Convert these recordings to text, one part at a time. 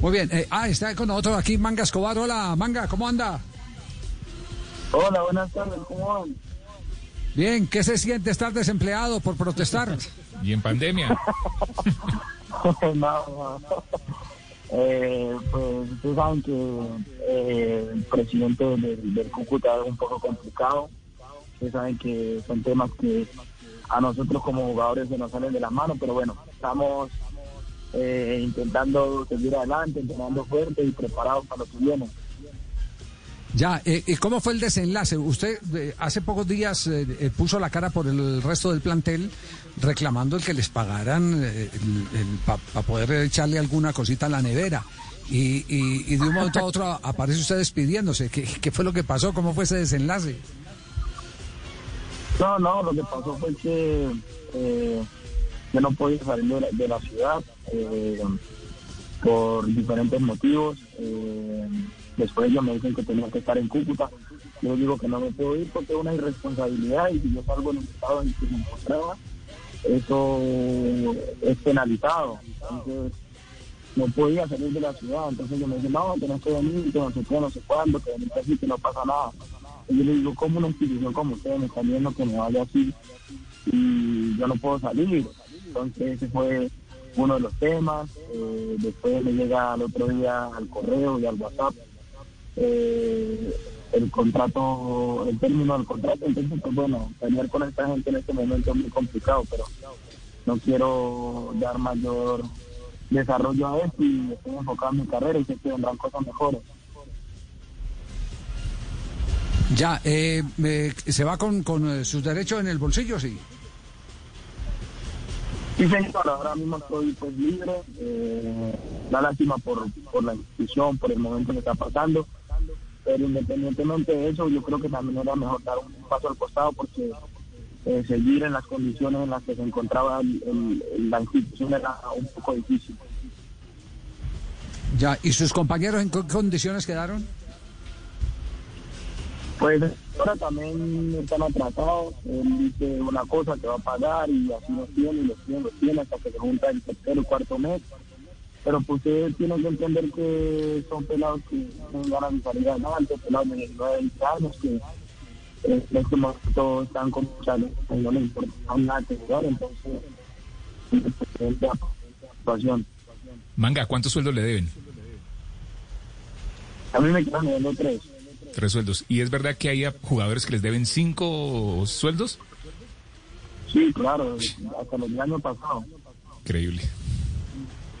Muy bien. Eh, ah, está con nosotros aquí Manga Escobar. Hola, Manga, ¿cómo anda? Hola, buenas tardes, ¿cómo van? Bien, ¿qué se siente estar desempleado por protestar? Y en pandemia. no, no. Eh, pues ustedes saben que eh, el presidente del, del Cúcuta es un poco complicado. Ustedes saben que son temas que a nosotros como jugadores se nos salen de las manos, pero bueno, estamos eh, intentando seguir adelante, entrenando fuerte y preparados para lo que viene. Ya, eh, ¿y cómo fue el desenlace? Usted eh, hace pocos días eh, eh, puso la cara por el resto del plantel reclamando el que les pagaran para poder echarle alguna cosita a la nevera. Y, y- y de un momento a otro aparece usted despidiéndose. ¿Qué, qué fue lo que pasó? ¿Cómo fue ese desenlace? No, no, lo que pasó fue que eh, yo no podía salir de la, de la ciudad eh, por diferentes motivos. Eh, después ellos me dicen que tenía que estar en Cúcuta. Yo digo que no me puedo ir porque es una irresponsabilidad y si yo salgo en el estado en que me encontraba, eso es penalizado. Entonces, no podía salir de la ciudad. Entonces yo me dicen, no, que venir, que no sé qué, no sé cuándo, que venís así, que no pasa nada. Y yo le digo, ¿cómo una institución como ustedes me están viendo que me vaya así y yo no puedo salir? Entonces ese fue uno de los temas. Eh, después me llega al otro día al correo y al WhatsApp eh, el contrato, el término del contrato. Entonces, pues bueno, pelear con esta gente en este momento es muy complicado, pero no quiero dar mayor desarrollo a esto y estoy enfocado en mi carrera y sé que vendrán cosas mejores. Ya, eh, eh, ¿se va con, con eh, sus derechos en el bolsillo? Sí. Sí, señor, ahora mismo estoy pues libre, eh, da lástima por, por la institución, por el momento que está pasando, pero independientemente de eso, yo creo que también era mejor dar un paso al costado porque eh, seguir en las condiciones en las que se encontraba el- el- la institución era un poco difícil. Ya, ¿y sus compañeros en qué condiciones quedaron? Pues ahora también están atrasados, él dice una cosa que va a pagar y así los tiene, y los tiene, los tiene hasta que se junta el tercer o cuarto mes. Pero pues usted tiene que entender que son pelados que tienen ganas de salir adelante, pelados de 19, 20 años que eh, en este momento están con mucha y no les importa nada que jugar, entonces es la situación. Manga, ¿cuántos sueldos le deben? A mí me quedan dando tres. Tres sueldos. ¿Y es verdad que hay jugadores que les deben cinco sueldos? Sí, claro, hasta los del año pasado. Increíble.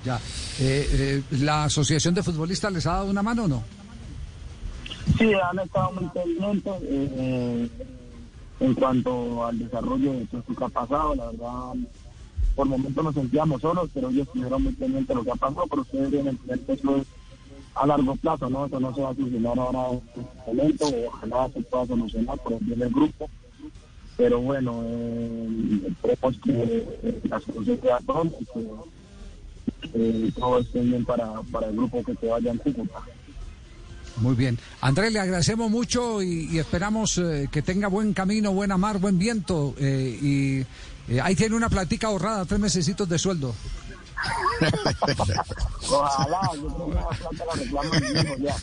Ya. Eh, eh, ¿La Asociación de Futbolistas les ha dado una mano o no? Sí, han estado muy pendientes eh, en cuanto al desarrollo de todo esto que ha pasado. La verdad, por momentos nos sentíamos solos, pero ellos estuvieron muy pendientes de lo que ha pasado, pero ustedes que eso es a largo plazo, ¿no? Eso no se va a solucionar ahora en este momento, ojalá se pueda solucionar por el bien del grupo. Pero bueno, eh, esperemos que eh, la solución sea pronto y que eh, todo esté bien para, para el grupo que se vaya en Cúcuta. Muy bien. Andrés, le agradecemos mucho y, esperamos eh, que tenga buen camino, buena mar, buen viento. eh, y ahí tiene una platica ahorrada, tres mesecitos de sueldo. Ojalá, yo creo que la reclamo el mismo ya.